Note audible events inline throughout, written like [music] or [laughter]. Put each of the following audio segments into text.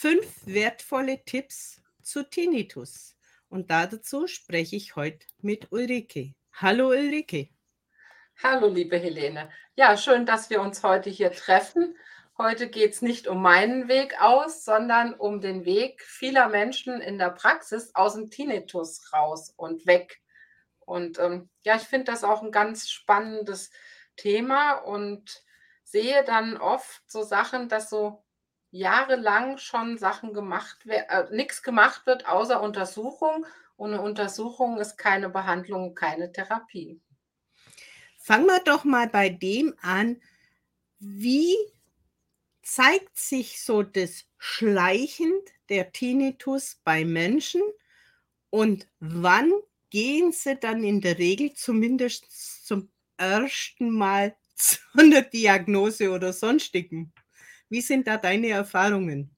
fünf wertvolle Tipps zu Tinnitus. Und dazu spreche ich heute mit Ulrike. Hallo Ulrike. Hallo liebe Helene. Ja, schön, dass wir uns heute hier treffen. Heute geht es nicht um meinen Weg aus, sondern um den Weg vieler Menschen in der Praxis aus dem Tinnitus raus und weg. Und ähm, ja, ich finde das auch ein ganz spannendes Thema und sehe dann oft so Sachen, dass so jahrelang schon Sachen gemacht äh, nichts gemacht wird außer Untersuchung. Und eine Untersuchung ist keine Behandlung, keine Therapie. Fangen wir doch mal bei dem an, wie zeigt sich so das schleichend der Tinnitus bei Menschen und wann gehen sie dann in der Regel zumindest zum ersten Mal [laughs] zu einer Diagnose oder sonstigen? Wie sind da deine Erfahrungen?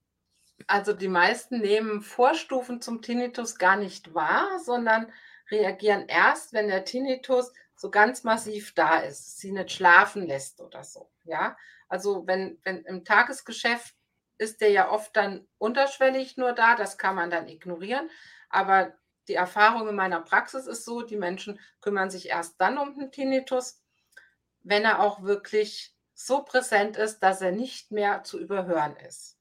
Also die meisten nehmen Vorstufen zum Tinnitus gar nicht wahr, sondern reagieren erst, wenn der Tinnitus so ganz massiv da ist, sie nicht schlafen lässt oder so. Ja, also wenn, wenn im Tagesgeschäft ist der ja oft dann unterschwellig nur da, das kann man dann ignorieren. Aber die Erfahrung in meiner Praxis ist so, die Menschen kümmern sich erst dann um den Tinnitus, wenn er auch wirklich so präsent ist, dass er nicht mehr zu überhören ist.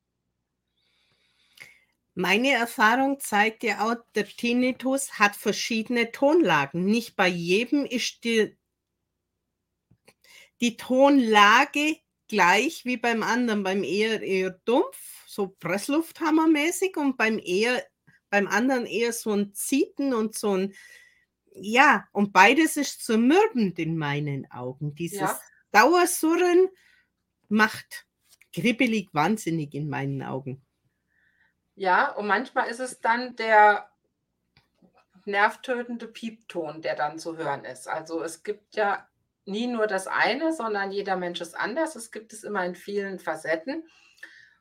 Meine Erfahrung zeigt ja auch, der Tinnitus hat verschiedene Tonlagen. Nicht bei jedem ist die, die Tonlage gleich wie beim anderen. Beim eher eher dumpf, so Presslufthammermäßig und beim eher beim anderen eher so ein Zieten und so ein ja, und beides ist zermürbend in meinen Augen. Dieses ja. Dauersurren macht kribbelig wahnsinnig in meinen Augen. Ja, und manchmal ist es dann der nervtötende Piepton, der dann zu hören ist. Also es gibt ja nie nur das eine, sondern jeder Mensch ist anders. Es gibt es immer in vielen Facetten.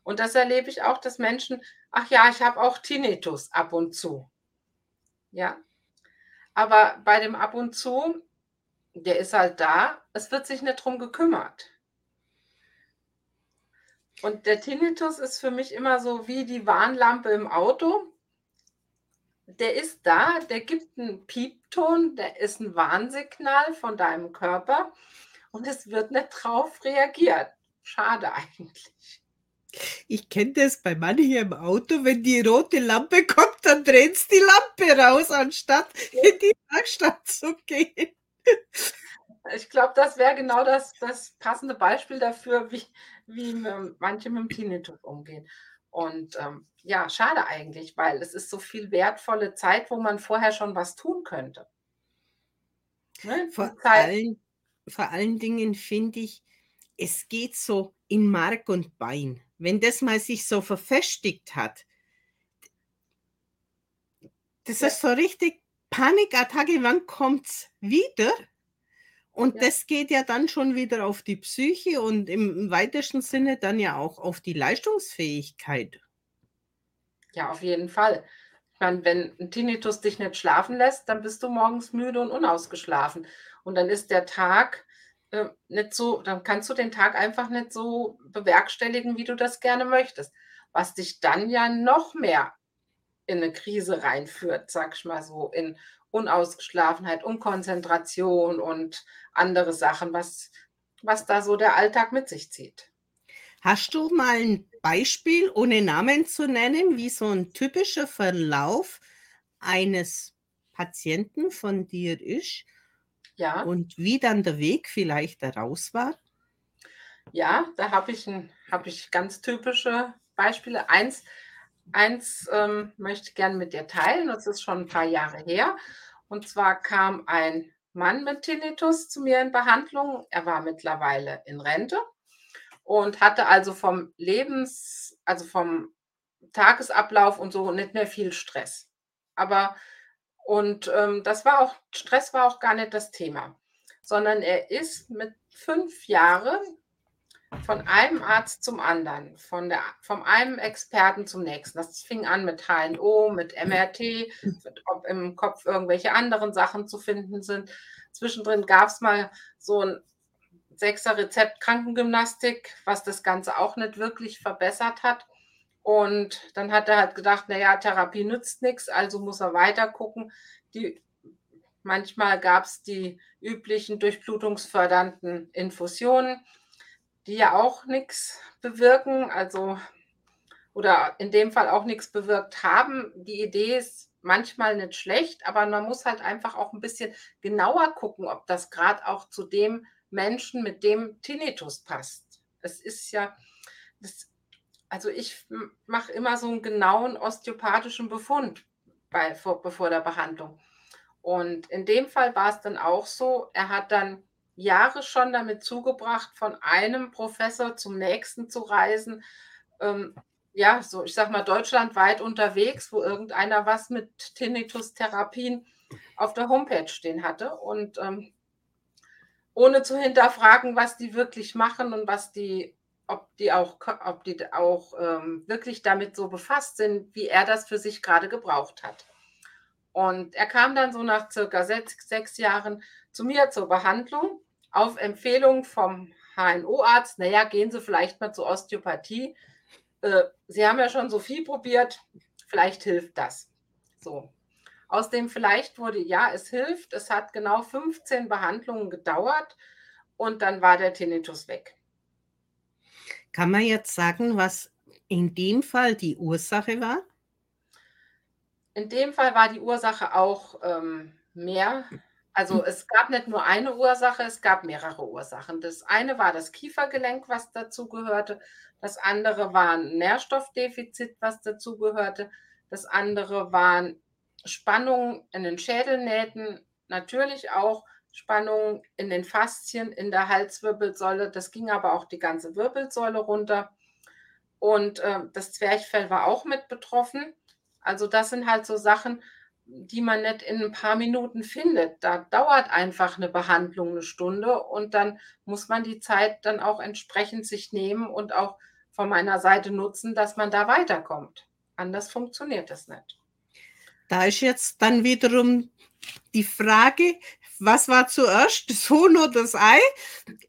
Und das erlebe ich auch, dass Menschen, ach ja, ich habe auch Tinnitus ab und zu. Ja. Aber bei dem ab und zu, der ist halt da, es wird sich nicht drum gekümmert. Und der Tinnitus ist für mich immer so wie die Warnlampe im Auto. Der ist da, der gibt einen Piepton, der ist ein Warnsignal von deinem Körper und es wird nicht drauf reagiert. Schade eigentlich. Ich kenne das bei manchen im Auto, wenn die rote Lampe kommt, dann dreht es die Lampe raus, anstatt in die Werkstatt zu gehen. Ich glaube, das wäre genau das, das passende Beispiel dafür, wie, wie manche mit dem Tinnitus umgehen. Und ähm, ja, schade eigentlich, weil es ist so viel wertvolle Zeit, wo man vorher schon was tun könnte. Ne? Vor, allen, vor allen Dingen finde ich, es geht so in Mark und Bein. Wenn das mal sich so verfestigt hat, das ja. ist so richtig Panikattacke, wann kommt es wieder? Und ja. das geht ja dann schon wieder auf die Psyche und im weitesten Sinne dann ja auch auf die Leistungsfähigkeit. Ja, auf jeden Fall. Ich meine, wenn ein Tinnitus dich nicht schlafen lässt, dann bist du morgens müde und unausgeschlafen. Und dann ist der Tag äh, nicht so, dann kannst du den Tag einfach nicht so bewerkstelligen, wie du das gerne möchtest. Was dich dann ja noch mehr in eine Krise reinführt, sag ich mal so, in Unausgeschlafenheit, Unkonzentration und andere Sachen, was, was da so der Alltag mit sich zieht. Hast du mal ein Beispiel, ohne Namen zu nennen, wie so ein typischer Verlauf eines Patienten von dir ist? Ja. Und wie dann der Weg vielleicht daraus war? Ja, da habe ich, hab ich ganz typische Beispiele. Eins, eins ähm, möchte ich gerne mit dir teilen. Das ist schon ein paar Jahre her. Und zwar kam ein Mann mit Tinnitus zu mir in Behandlung. Er war mittlerweile in Rente und hatte also vom Lebens, also vom Tagesablauf und so nicht mehr viel Stress. Aber und ähm, das war auch, Stress war auch gar nicht das Thema, sondern er ist mit fünf Jahren von einem Arzt zum anderen, von der, vom einem Experten zum nächsten. Das fing an mit HNO, mit MRT, ob im Kopf irgendwelche anderen Sachen zu finden sind. Zwischendrin gab es mal so ein sechser Rezept Krankengymnastik, was das Ganze auch nicht wirklich verbessert hat. Und dann hat er halt gedacht, naja, Therapie nützt nichts, also muss er weiter gucken. Manchmal gab es die üblichen durchblutungsfördernden Infusionen, die ja auch nichts bewirken, also oder in dem Fall auch nichts bewirkt haben. Die Idee ist manchmal nicht schlecht, aber man muss halt einfach auch ein bisschen genauer gucken, ob das gerade auch zu dem Menschen mit dem Tinnitus passt. Es ist ja, das, also ich mache immer so einen genauen osteopathischen Befund bei, vor, bevor der Behandlung. Und in dem Fall war es dann auch so, er hat dann Jahre schon damit zugebracht, von einem Professor zum nächsten zu reisen. Ähm, ja, so ich sag mal deutschlandweit unterwegs, wo irgendeiner was mit Tinnitus-Therapien auf der Homepage stehen hatte. Und ähm, ohne zu hinterfragen, was die wirklich machen und was die ob die auch, ob die auch ähm, wirklich damit so befasst sind, wie er das für sich gerade gebraucht hat. Und er kam dann so nach circa sechs, sechs Jahren zu mir zur Behandlung auf Empfehlung vom HNO-Arzt. Naja, gehen Sie vielleicht mal zur Osteopathie. Äh, Sie haben ja schon so viel probiert, vielleicht hilft das. So. Aus dem vielleicht wurde, ja, es hilft. Es hat genau 15 Behandlungen gedauert und dann war der Tinnitus weg. Kann man jetzt sagen, was in dem Fall die Ursache war? In dem Fall war die Ursache auch ähm, mehr. Also hm. es gab nicht nur eine Ursache, es gab mehrere Ursachen. Das eine war das Kiefergelenk, was dazu gehörte. Das andere war ein Nährstoffdefizit, was dazu gehörte. Das andere waren Spannungen in den Schädelnähten, natürlich auch Spannung in den Faszien, in der Halswirbelsäule. Das ging aber auch die ganze Wirbelsäule runter. Und äh, das Zwerchfell war auch mit betroffen. Also das sind halt so Sachen, die man nicht in ein paar Minuten findet. Da dauert einfach eine Behandlung eine Stunde und dann muss man die Zeit dann auch entsprechend sich nehmen und auch von meiner Seite nutzen, dass man da weiterkommt. Anders funktioniert das nicht. Da ist jetzt dann wiederum die Frage, was war zuerst, das Huhn oder das Ei?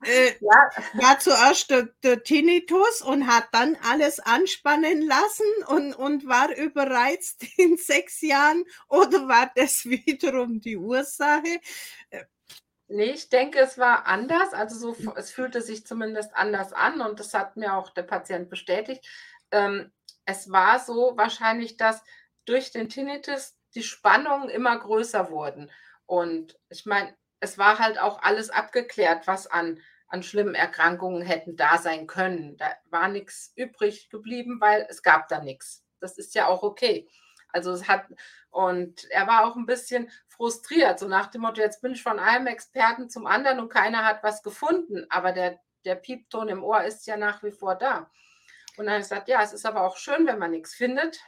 Äh, ja. War zuerst der, der, Tinnitus und hat dann alles anspannen lassen und, und war überreizt [laughs] in sechs Jahren oder war das wiederum die Ursache? Nee, ich denke, es war anders. Also so, es fühlte sich zumindest anders an und das hat mir auch der Patient bestätigt. Ähm, es war so wahrscheinlich, dass durch den Tinnitus die Spannungen immer größer wurden. Und ich meine, es war halt auch alles abgeklärt, was an, an schlimmen Erkrankungen hätten da sein können. Da war nichts übrig geblieben, weil es gab da nichts. Das ist ja auch okay. Also es hat, und er war auch ein bisschen frustriert, so nach dem Motto, jetzt bin ich von einem Experten zum anderen und keiner hat was gefunden, aber der, der Piepton im Ohr ist ja nach wie vor da. Und dann habe ich gesagt, ja, es ist aber auch schön, wenn man nichts findet,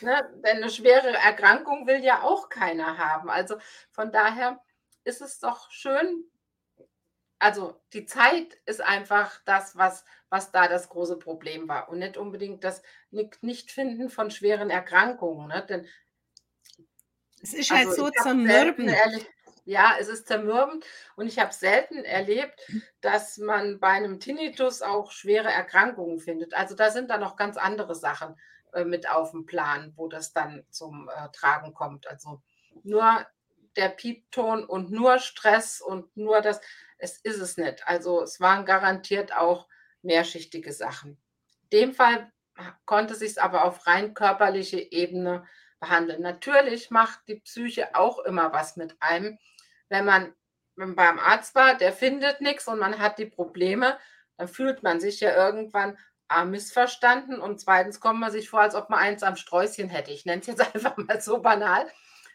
Ne? Denn eine schwere Erkrankung will ja auch keiner haben. Also von daher ist es doch schön. Also die Zeit ist einfach das, was, was da das große Problem war und nicht unbedingt das Nichtfinden von schweren Erkrankungen. Ne? Denn es ist halt also so zermürbend. Ja, es ist zermürbend und ich habe selten erlebt, dass man bei einem Tinnitus auch schwere Erkrankungen findet. Also da sind dann noch ganz andere Sachen. Äh, mit auf dem Plan, wo das dann zum äh, Tragen kommt. Also nur der Piepton und nur Stress und nur das, es ist es nicht. Also es waren garantiert auch mehrschichtige Sachen. In dem Fall konnte sich es aber auf rein körperliche Ebene behandeln. Natürlich macht die Psyche auch immer was mit einem. Wenn man beim Arzt war, der findet nichts und man hat die Probleme, dann fühlt man sich ja irgendwann, A, missverstanden und zweitens kommt man sich vor, als ob man eins am Sträußchen hätte. Ich nenne es jetzt [laughs] einfach mal so banal,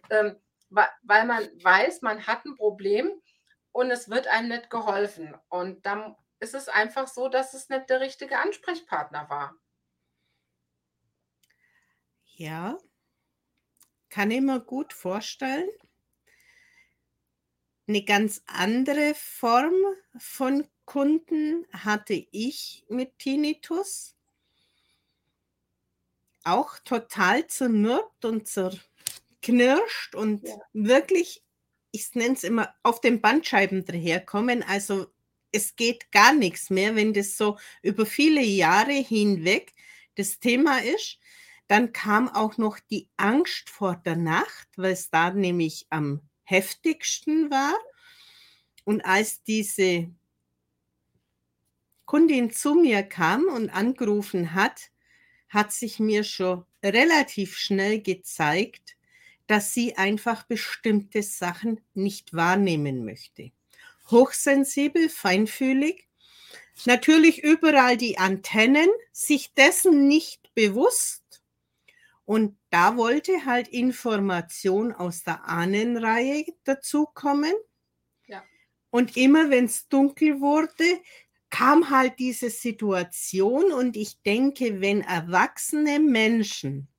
ähm, weil man weiß, man hat ein Problem und es wird einem nicht geholfen. Und dann ist es einfach so, dass es nicht der richtige Ansprechpartner war. Ja, kann ich mir gut vorstellen. Eine ganz andere Form von Kunden hatte ich mit Tinnitus. Auch total zermürbt und zerknirscht und ja. wirklich, ich nenne es immer, auf den Bandscheiben daherkommen. Also es geht gar nichts mehr, wenn das so über viele Jahre hinweg das Thema ist. Dann kam auch noch die Angst vor der Nacht, weil es da nämlich am heftigsten war. Und als diese Kundin zu mir kam und angerufen hat, hat sich mir schon relativ schnell gezeigt, dass sie einfach bestimmte Sachen nicht wahrnehmen möchte. Hochsensibel, feinfühlig, natürlich überall die Antennen, sich dessen nicht bewusst. Und da wollte halt Information aus der Ahnenreihe dazukommen. Ja. Und immer wenn es dunkel wurde, kam halt diese Situation und ich denke, wenn erwachsene Menschen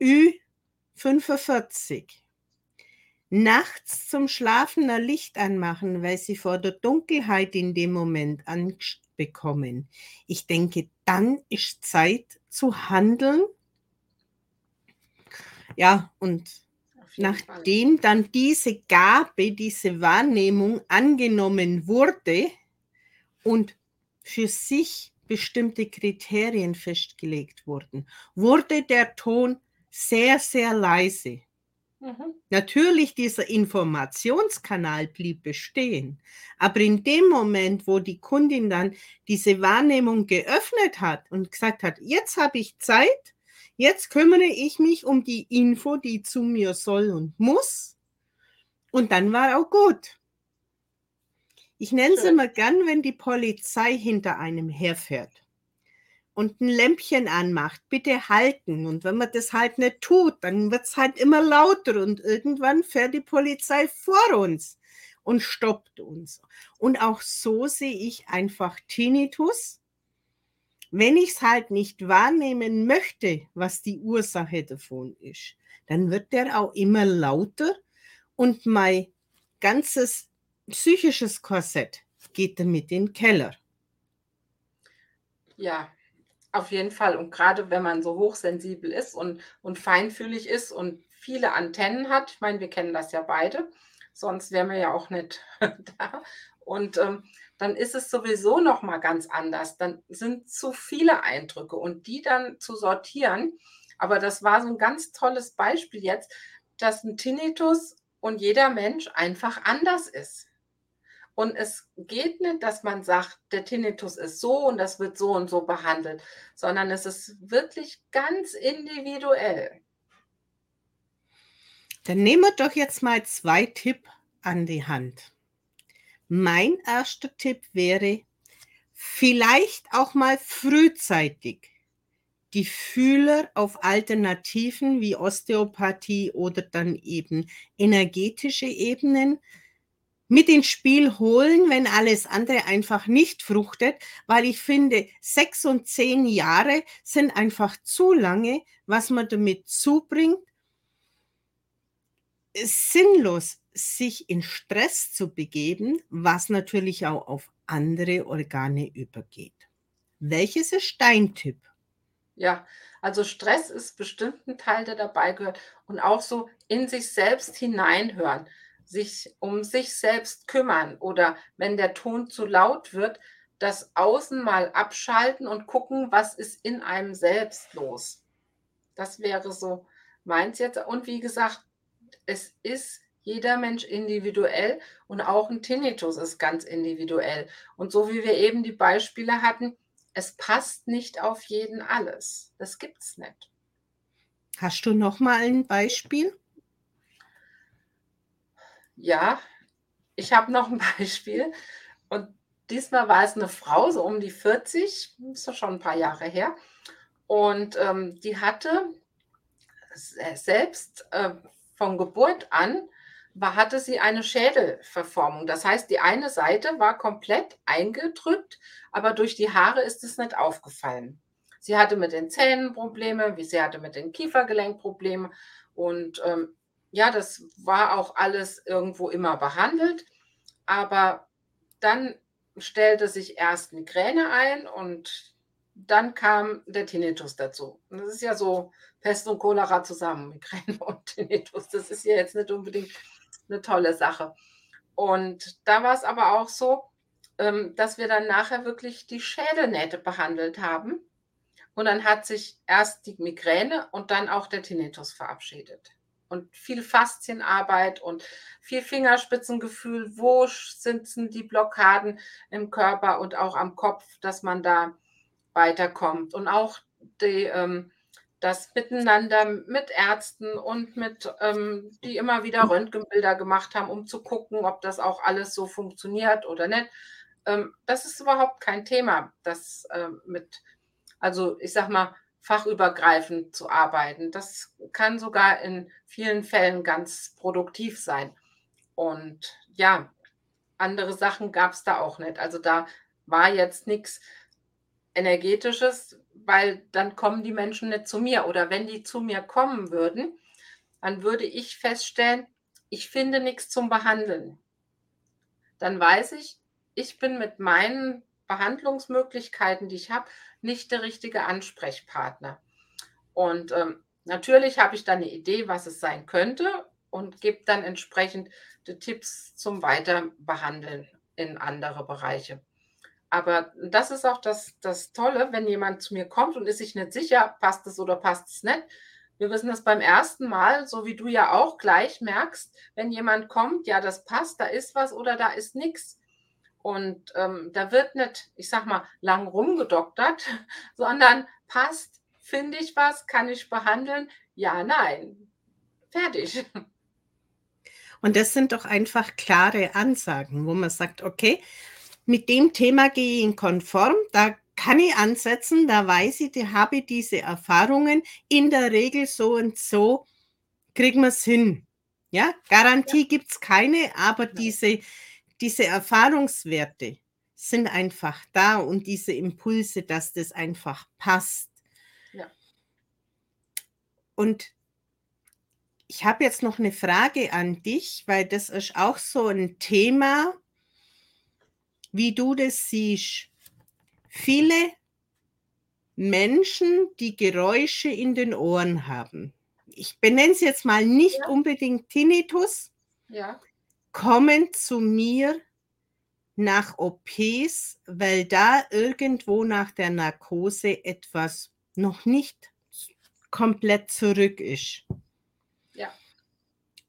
Ü45 nachts zum Schlafen ein Licht anmachen, weil sie vor der Dunkelheit in dem Moment Angst bekommen. Ich denke, dann ist Zeit zu handeln. Ja, und nachdem Fall. dann diese Gabe, diese Wahrnehmung angenommen wurde, und für sich bestimmte Kriterien festgelegt wurden, wurde der Ton sehr, sehr leise. Mhm. Natürlich, dieser Informationskanal blieb bestehen, aber in dem Moment, wo die Kundin dann diese Wahrnehmung geöffnet hat und gesagt hat, jetzt habe ich Zeit, jetzt kümmere ich mich um die Info, die zu mir soll und muss, und dann war auch gut. Ich nenne es immer gern, wenn die Polizei hinter einem herfährt und ein Lämpchen anmacht, bitte halten. Und wenn man das halt nicht tut, dann wird es halt immer lauter und irgendwann fährt die Polizei vor uns und stoppt uns. Und auch so sehe ich einfach Tinnitus. Wenn ich es halt nicht wahrnehmen möchte, was die Ursache davon ist, dann wird der auch immer lauter und mein ganzes psychisches Korsett geht damit in den Keller. Ja, auf jeden Fall. Und gerade wenn man so hochsensibel ist und, und feinfühlig ist und viele Antennen hat, ich meine, wir kennen das ja beide, sonst wären wir ja auch nicht [laughs] da. Und ähm, dann ist es sowieso noch mal ganz anders. Dann sind zu viele Eindrücke und die dann zu sortieren. Aber das war so ein ganz tolles Beispiel jetzt, dass ein Tinnitus und jeder Mensch einfach anders ist. Und es geht nicht, dass man sagt, der Tinnitus ist so und das wird so und so behandelt, sondern es ist wirklich ganz individuell. Dann nehmen wir doch jetzt mal zwei Tipps an die Hand. Mein erster Tipp wäre, vielleicht auch mal frühzeitig die Fühler auf Alternativen wie Osteopathie oder dann eben energetische Ebenen mit ins Spiel holen, wenn alles andere einfach nicht fruchtet, weil ich finde, sechs und zehn Jahre sind einfach zu lange, was man damit zubringt, sinnlos sich in Stress zu begeben, was natürlich auch auf andere Organe übergeht. Welches ist dein Tipp? Ja, also Stress ist bestimmt ein Teil, der dabei gehört und auch so in sich selbst hineinhören sich um sich selbst kümmern oder wenn der Ton zu laut wird, das Außen mal abschalten und gucken, was ist in einem selbst los. Das wäre so meins jetzt. Und wie gesagt, es ist jeder Mensch individuell und auch ein Tinnitus ist ganz individuell. Und so wie wir eben die Beispiele hatten, es passt nicht auf jeden alles. Das gibt es nicht. Hast du noch mal ein Beispiel? Ja, ich habe noch ein [laughs] Beispiel. Und diesmal war es eine Frau, so um die 40, ist doch schon ein paar Jahre her. Und ähm, die hatte selbst äh, von Geburt an war, hatte sie eine Schädelverformung. Das heißt, die eine Seite war komplett eingedrückt, aber durch die Haare ist es nicht aufgefallen. Sie hatte mit den Zähnen Probleme, wie sie hatte mit den Kiefergelenkproblemen und ähm, ja, das war auch alles irgendwo immer behandelt, aber dann stellte sich erst Migräne ein und dann kam der Tinnitus dazu. Und das ist ja so Pest und Cholera zusammen, [laughs] Migräne und Tinnitus. Das ist ja jetzt nicht unbedingt eine tolle Sache. Und da war es aber auch so, ähm, dass wir dann nachher wirklich die Schädelnähte behandelt haben Und dann hat sich erst die Migräne und dann auch der Tinnitus verabschiedet. Und viel Faszienarbeit und viel Fingerspitzengefühl, wo sitzen die Blockaden im Körper und auch am Kopf, dass man da weiterkommt. Und auch die, ähm, das Miteinander mit Ärzten und mit, ähm, die immer wieder Röntgenbilder gemacht haben, um zu gucken, ob das auch alles so funktioniert oder nicht. Ähm, das ist überhaupt kein Thema, das äh, mit, also ich sag mal, fachübergreifend zu arbeiten. Das kann sogar in vielen Fällen ganz produktiv sein. Und ja, andere Sachen gab es da auch nicht. Also da war jetzt nichts energetisches, weil dann kommen die Menschen nicht zu mir. Oder wenn die zu mir kommen würden, dann würde ich feststellen, ich finde nichts zum Behandeln. Dann weiß ich, ich bin mit meinen Behandlungsmöglichkeiten, die ich habe, nicht der richtige Ansprechpartner. Und ähm, natürlich habe ich dann eine Idee, was es sein könnte und gebe dann entsprechend die Tipps zum Weiterbehandeln in andere Bereiche. Aber das ist auch das, das Tolle, wenn jemand zu mir kommt und ist sich nicht sicher, passt es oder passt es nicht. Wir wissen das beim ersten Mal, so wie du ja auch gleich merkst, wenn jemand kommt, ja, das passt, da ist was oder da ist nichts. Und ähm, da wird nicht, ich sag mal, lang rumgedoktert, [laughs] sondern passt, finde ich was, kann ich behandeln? Ja, nein. Fertig. [laughs] Und das sind doch einfach klare Ansagen, wo man sagt, okay, mit dem Thema gehe ich in konform, da kann ich ansetzen, da weiß ich, da habe ich diese Erfahrungen. In der Regel so und so kriegen wir es hin. Ja, Garantie ja. gibt es keine, aber diese, diese Erfahrungswerte sind einfach da und diese Impulse, dass das einfach passt. Ja. Und ich habe jetzt noch eine Frage an dich, weil das ist auch so ein Thema, wie du das siehst. Viele Menschen, die Geräusche in den Ohren haben, ich benenne es jetzt mal nicht ja. unbedingt Tinnitus, ja. Kommen zu mir nach OPs, weil da irgendwo nach der Narkose etwas noch nicht komplett zurück ist. Ja.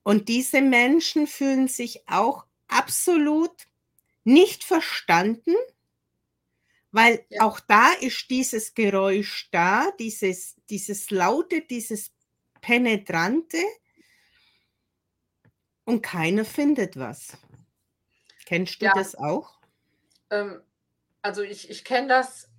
Und diese Menschen fühlen sich auch absolut nicht verstanden, weil ja. auch da ist dieses Geräusch da, dieses, dieses laute, dieses penetrante und keiner findet was. Kennst du ja. das auch? Ähm, also ich, ich kenne das,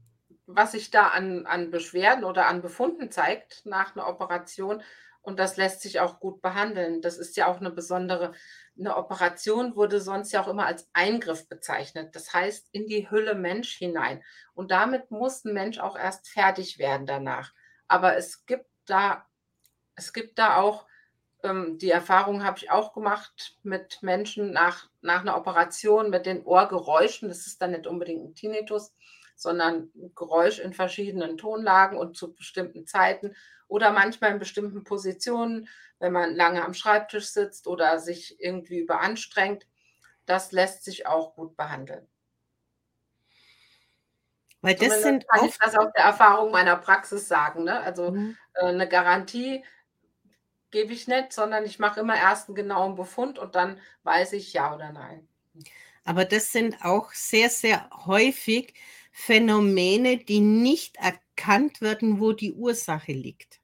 was sich da an, an Beschwerden oder an Befunden zeigt nach einer Operation und das lässt sich auch gut behandeln. Das ist ja auch eine besondere eine Operation wurde sonst ja auch immer als Eingriff bezeichnet. Das heißt, in die Hülle Mensch hinein. Und damit muss ein Mensch auch erst fertig werden danach. Aber es gibt da, es gibt da auch, ähm, die Erfahrung habe ich auch gemacht mit Menschen nach, nach einer Operation mit den Ohrgeräuschen. Das ist dann nicht unbedingt ein Tinnitus, sondern Geräusch in verschiedenen Tonlagen und zu bestimmten Zeiten oder manchmal in bestimmten Positionen, wenn man lange am Schreibtisch sitzt oder sich irgendwie überanstrengt. Das lässt sich auch gut behandeln. Weil das Zumindest sind kann ich das aus der Erfahrung meiner Praxis sagen. Ne? Also mhm. äh, eine Garantie gebe ich nicht, sondern ich mache immer erst einen genauen Befund und dann weiß ich ja oder nein. Aber das sind auch sehr, sehr häufig Phänomene, die nicht erkannt werden, wo die Ursache liegt.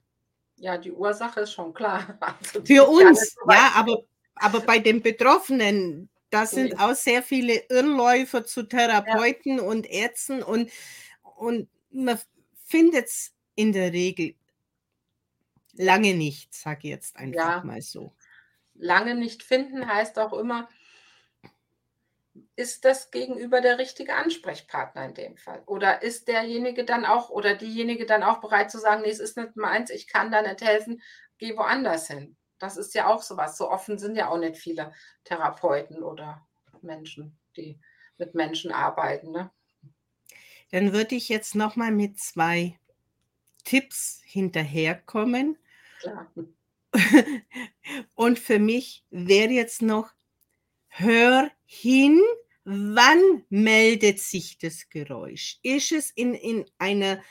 Ja, die Ursache ist schon klar. [laughs] Also Für uns, ja, aber, aber bei den Betroffenen, da sind auch sehr viele Irrläufer zu Therapeuten ja. und Ärzten und, und man findet es in der Regel lange nicht, sage ich jetzt einfach ja. mal so. Lange nicht finden heißt auch immer, ist das Gegenüber der richtige Ansprechpartner in dem Fall? Oder ist derjenige dann auch oder diejenige dann auch bereit zu sagen, nee, es ist nicht meins, ich kann da nicht helfen, geh woanders hin? Das ist ja auch sowas. So offen sind ja auch nicht viele Therapeuten oder Menschen, die mit Menschen arbeiten. Ne? Dann würde ich jetzt nochmal mit zwei Tipps hinterherkommen. Klar. [laughs] Und für mich wäre jetzt noch, hör hin, wann meldet sich das Geräusch? Ist es in, in einer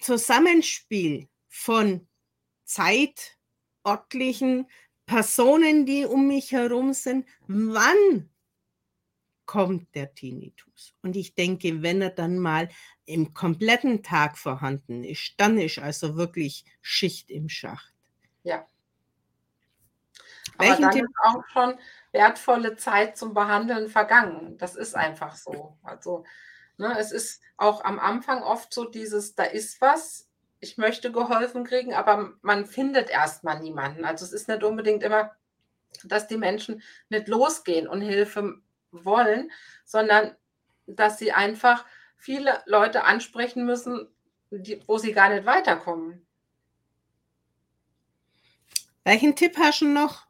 Zusammenspiel von zeitörtlichen Personen, die um mich herum sind, wann kommt der Tinnitus? Und ich denke, wenn er dann mal im kompletten Tag vorhanden ist, dann ist also wirklich Schicht im Schacht. Ja. Aber Welchen dann Tipp? ist auch schon wertvolle Zeit zum Behandeln vergangen. Das ist einfach so. Also ne, es ist auch am Anfang oft so dieses, da ist was, ich möchte geholfen kriegen, aber man findet erstmal niemanden. Also es ist nicht unbedingt immer, dass die Menschen nicht losgehen und Hilfe wollen, sondern dass sie einfach viele Leute ansprechen müssen, die, wo sie gar nicht weiterkommen. Welchen Tipp hast du noch?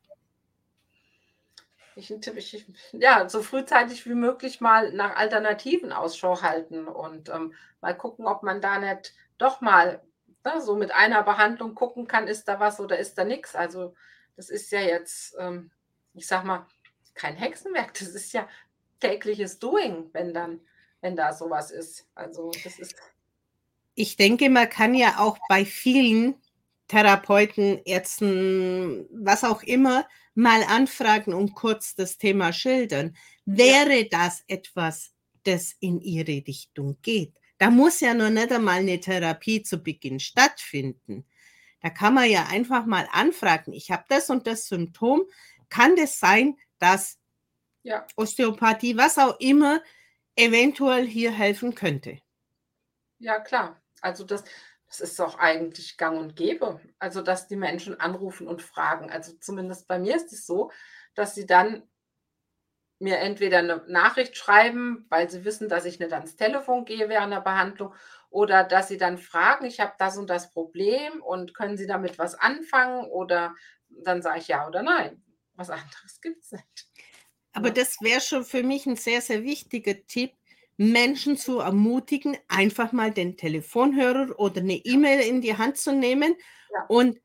Ich, ich, ja, so frühzeitig wie möglich mal nach Alternativen Ausschau halten und ähm, mal gucken, ob man da nicht doch mal ne, so mit einer Behandlung gucken kann, ist da was oder ist da nichts. Also das ist ja jetzt, ähm, ich sag mal, kein Hexenwerk, das ist ja tägliches Doing, wenn dann, wenn da sowas ist. Also das ist. Ich denke, man kann ja auch bei vielen Therapeuten, Ärzten, was auch immer, mal anfragen und kurz das Thema schildern. Wäre ja. das etwas, das in Ihre Richtung geht? Da muss ja noch nicht einmal eine Therapie zu Beginn stattfinden. Da kann man ja einfach mal anfragen, ich habe das und das Symptom. Kann das sein, dass ja. Osteopathie, was auch immer, eventuell hier helfen könnte? Ja, klar. Also das, das ist auch eigentlich gang und gäbe. Also, dass die Menschen anrufen und fragen. Also zumindest bei mir ist es so, dass sie dann mir entweder eine Nachricht schreiben, weil sie wissen, dass ich nicht ans Telefon gehe während der Behandlung oder dass sie dann fragen, ich habe das und das Problem und können Sie damit was anfangen oder dann sage ich ja oder nein. Was anderes gibt es nicht. Aber das wäre schon für mich ein sehr, sehr wichtiger Tipp, Menschen zu ermutigen, einfach mal den Telefonhörer oder eine E-Mail in die Hand zu nehmen ja. und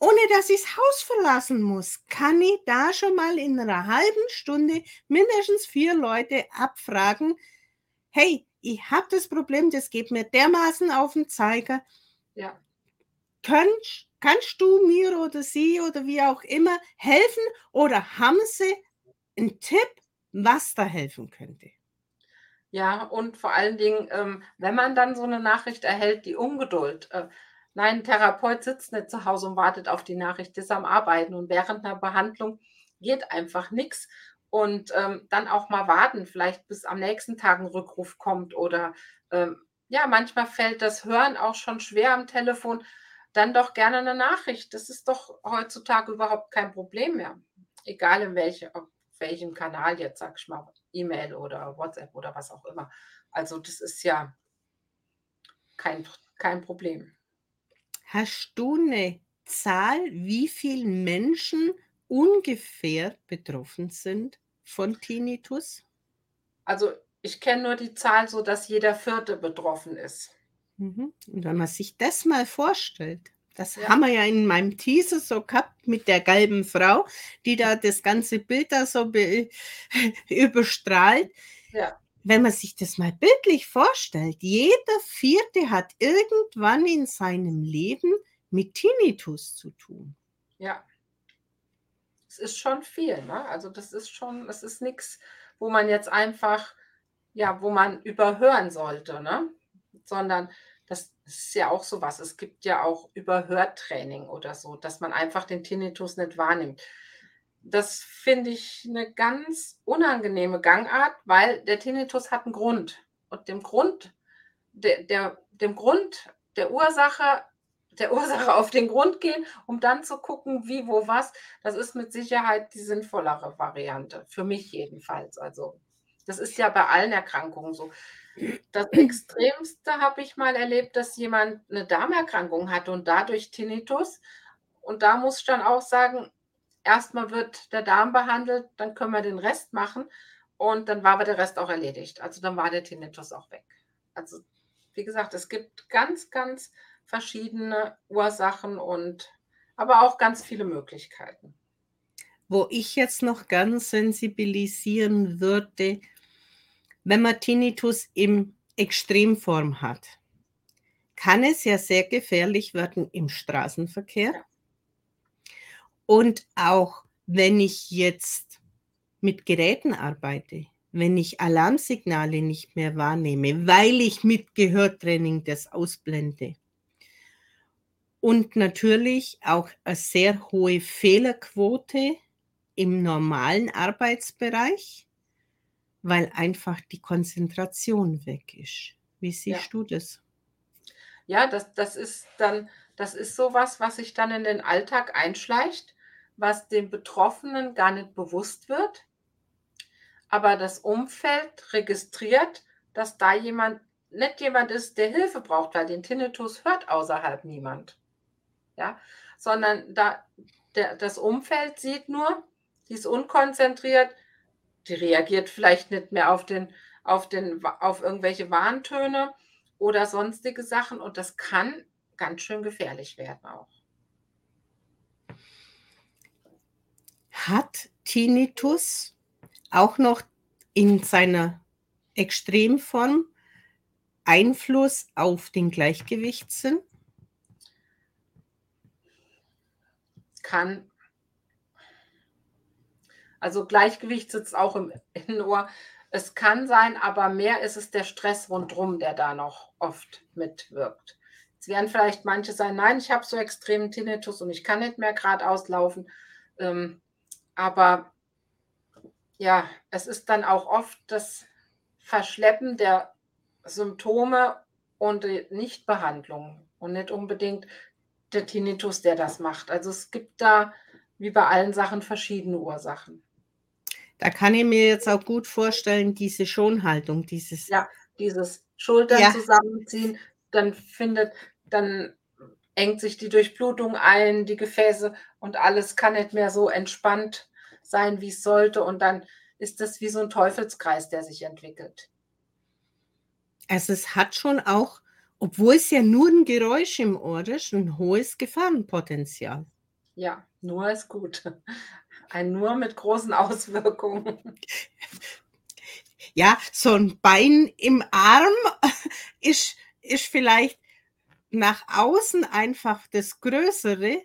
ohne dass ich das Haus verlassen muss, kann ich da schon mal in einer halben Stunde mindestens vier Leute abfragen, hey, ich habe das Problem, das geht mir dermaßen auf den Zeiger. Ja. Könnt, kannst du mir oder sie oder wie auch immer helfen oder haben sie einen Tipp, was da helfen könnte? Ja, und vor allen Dingen, ähm, wenn man dann so eine Nachricht erhält, die Ungeduld. Äh, Nein, ein Therapeut sitzt nicht zu Hause und wartet auf die Nachricht, ist am Arbeiten und während einer Behandlung geht einfach nichts. Und ähm, dann auch mal warten, vielleicht bis am nächsten Tag ein Rückruf kommt oder ähm, ja, manchmal fällt das Hören auch schon schwer am Telefon. Dann doch gerne eine Nachricht. Das ist doch heutzutage überhaupt kein Problem mehr. Egal in welche, auf welchem Kanal jetzt, sag ich mal, E-Mail oder WhatsApp oder was auch immer. Also das ist ja kein, kein Problem. Hast du eine Zahl, wie viele Menschen ungefähr betroffen sind von Tinnitus? Also ich kenne nur die Zahl so, dass jeder Vierte betroffen ist. Mhm. Und wenn man sich das mal vorstellt, das ja. haben wir ja in meinem Teaser so gehabt mit der gelben Frau, die da das ganze Bild da so [laughs] überstrahlt. Ja. Wenn man sich das mal bildlich vorstellt, jeder Vierte hat irgendwann in seinem Leben mit Tinnitus zu tun. Ja. Es ist schon viel, ne? Also das ist schon, es ist nichts, wo man jetzt einfach, ja, wo man überhören sollte, ne? Sondern das ist ja auch so was. Es gibt ja auch Überhörtraining oder so, dass man einfach den Tinnitus nicht wahrnimmt das finde ich eine ganz unangenehme Gangart, weil der Tinnitus hat einen Grund. Und dem Grund, der, der, dem Grund der Ursache, der Ursache auf den Grund gehen, um dann zu gucken, wie, wo, was, das ist mit Sicherheit die sinnvollere Variante. Für mich jedenfalls. Also, das ist ja bei allen Erkrankungen so. Das [clears throat] Extremste habe ich mal erlebt, dass jemand eine Darmerkrankung hatte und dadurch Tinnitus. Und da muss ich dann auch sagen, erstmal wird der Darm behandelt, dann können wir den Rest machen und dann war aber der Rest auch erledigt. Also dann war der Tinnitus auch weg. Also wie gesagt, es gibt ganz, ganz verschiedene Ursachen und aber auch ganz viele Möglichkeiten. Wo ich jetzt noch ganz sensibilisieren würde, wenn man Tinnitus im Extremform hat, kann es ja sehr gefährlich werden im Straßenverkehr. Und auch wenn ich jetzt mit Geräten arbeite, wenn ich Alarmsignale nicht mehr wahrnehme, weil ich mit Gehörtraining das ausblende. Und natürlich auch eine sehr hohe Fehlerquote im normalen Arbeitsbereich, weil einfach die Konzentration weg ist. Wie siehst Ja. du das? Ja, das das ist dann das ist so was, was sich dann in den Alltag einschleicht, was dem Betroffenen gar nicht bewusst wird. Aber das Umfeld registriert, dass da jemand nicht jemand ist, der Hilfe braucht, weil den Tinnitus hört außerhalb niemand. Ja, sondern da der das Umfeld sieht nur, die ist unkonzentriert, die reagiert vielleicht nicht mehr auf den auf den auf irgendwelche Warntöne oder sonstige Sachen und das kann ganz schön gefährlich werden auch. Hat Tinnitus auch noch in seiner Extremform Einfluss auf den Gleichgewichtssinn? Kann also Gleichgewicht sitzt auch im Innenohr. Es kann sein, aber mehr ist es der Stress rundrum, der da noch oft mitwirkt. Jetzt werden vielleicht manche sagen: „Nein, ich habe so extremen Tinnitus und ich kann nicht mehr geradeaus laufen.“ Ähm, aber ja, es ist dann auch oft das Verschleppen der Symptome und die Nichtbehandlung und nicht unbedingt der Tinnitus, der das macht. Also, es gibt da wie bei allen Sachen verschiedene Ursachen. Da kann ich mir jetzt auch gut vorstellen, diese Schonhaltung, dieses Ja, dieses Schultern Ja. zusammenziehen, dann findet dann engt sich die Durchblutung ein, die Gefäße und alles kann nicht mehr so entspannt sein, wie's sollte und dann ist das wie so 'n Teufelskreis, der sich entwickelt. Also, es hat schon auch, obwohl es ja nur 'n Geräusch im Ohr ist, 'n hohes Gefahrenpotenzial. Ja, nur ist gut. Ein nur mit großen [laughs] Auswirkungen. Ja, so 'n Bein im Arm [laughs] ist ist vielleicht nach außen einfach das Größere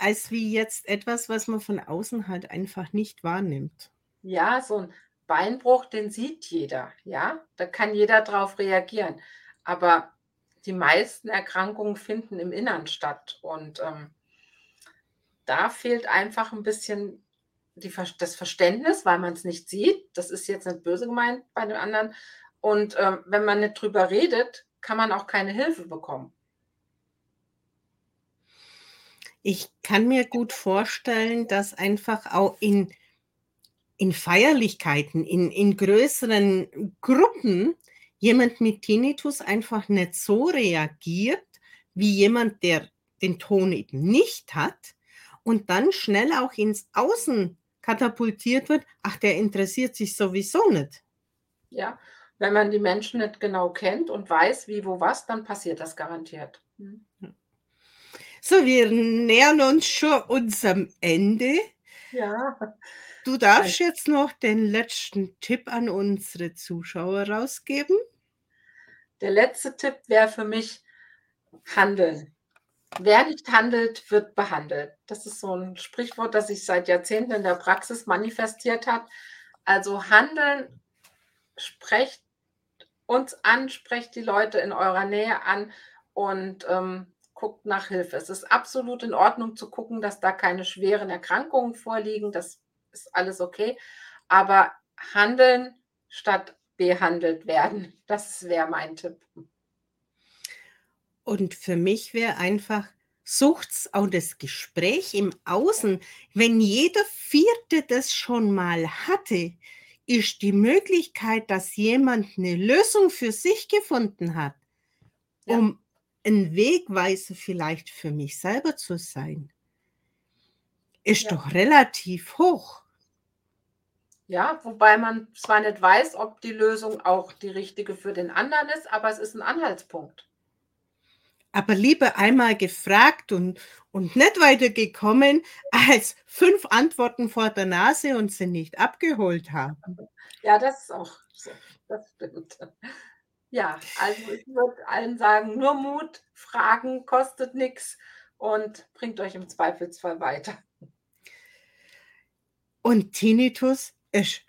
als wie jetzt etwas, was man von außen halt einfach nicht wahrnimmt. Ja, so 'n Beinbruch, den sieht jeder, ja? Da kann jeder drauf reagieren. Aber die meisten Erkrankungen finden im Inneren statt und, ähm da fehlt einfach 'n bisschen die das Verständnis, weil man's nicht sieht. Das ist jetzt nicht böse gemeint bei den anderen. Und, ähm, wenn man nicht drüber redet, kann man auch keine Hilfe bekommen. Ich kann mir gut vorstellen, dass einfach auch in in Feierlichkeiten, in in größeren Gruppen jemand mit Tinnitus einfach nicht so reagiert wie jemand, der den Ton eben nicht hat und dann schnell auch ins Außen katapultiert wird: „Ach, der interessiert sich sowieso nicht.“ Ja, wenn man die Menschen nicht genau kennt und weiß, wie, wo, was, dann passiert das garantiert. Hm. So, wir nähern uns schon unserem Ende. Ja. Du darfst jetzt noch den letzten Tipp an unsere Zuschauer rausgeben. Der letzte Tipp wäre für mich: Handeln. Wer nicht handelt, wird behandelt. Das ist so 'n Sprichwort, das sich seit Jahrzehnten in der Praxis manifestiert hat. Also, handeln, sprecht uns an, sprecht die Leute in eurer Nähe an und, ähm, guckt nach Hilfe. Es ist absolut in Ordnung zu gucken, dass da keine schweren Erkrankungen vorliegen. Das ist alles okay. Aber handeln statt behandelt werden, das wäre mein Tipp. Und für mich wäre einfach, sucht's auch das Gespräch im Außen. Wenn jeder 4. das schon mal hatte, ist die Möglichkeit, dass jemand 'ne Lösung für sich gefunden hat, Ja. um 'n Wegweiser vielleicht für mich selber zu sein ist Ja. doch relativ hoch. Ja, wobei man zwar nicht weiß, ob die Lösung auch die richtige für den anderen ist, aber es ist 'n Anhaltspunkt. Aber lieber einmal gefragt und und nicht weitergekommen, als 5 Antworten vor der Nase und sie nicht abgeholt haben. Ja, das ist auch so. Das stimmt. Ja, also ich würde allen sagen, nur Mut, fragen kostet nix und bringt euch im Zweifelsfall weiter. Und Tinnitus ist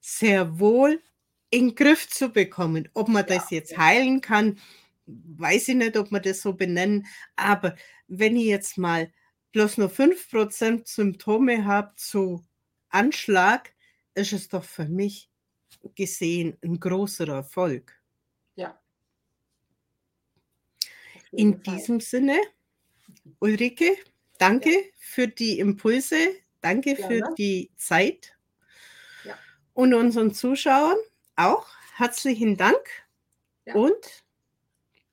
sehr wohl in Griff zu bekommen. Ob man Ja, das jetzt heilen kann, weiß ich nicht, ob man das so benennen. Aber wenn ich jetzt mal bloß nur 5% Symptome habe zu Anschlag, ist es doch für mich gesehen ein großer Erfolg. Ja. In diesem Sinne, Ulrike, danke für die Impulse, danke für Gerne. die Zeit. Ja. Und unseren Zuschauern auch herzlichen Dank Ja. und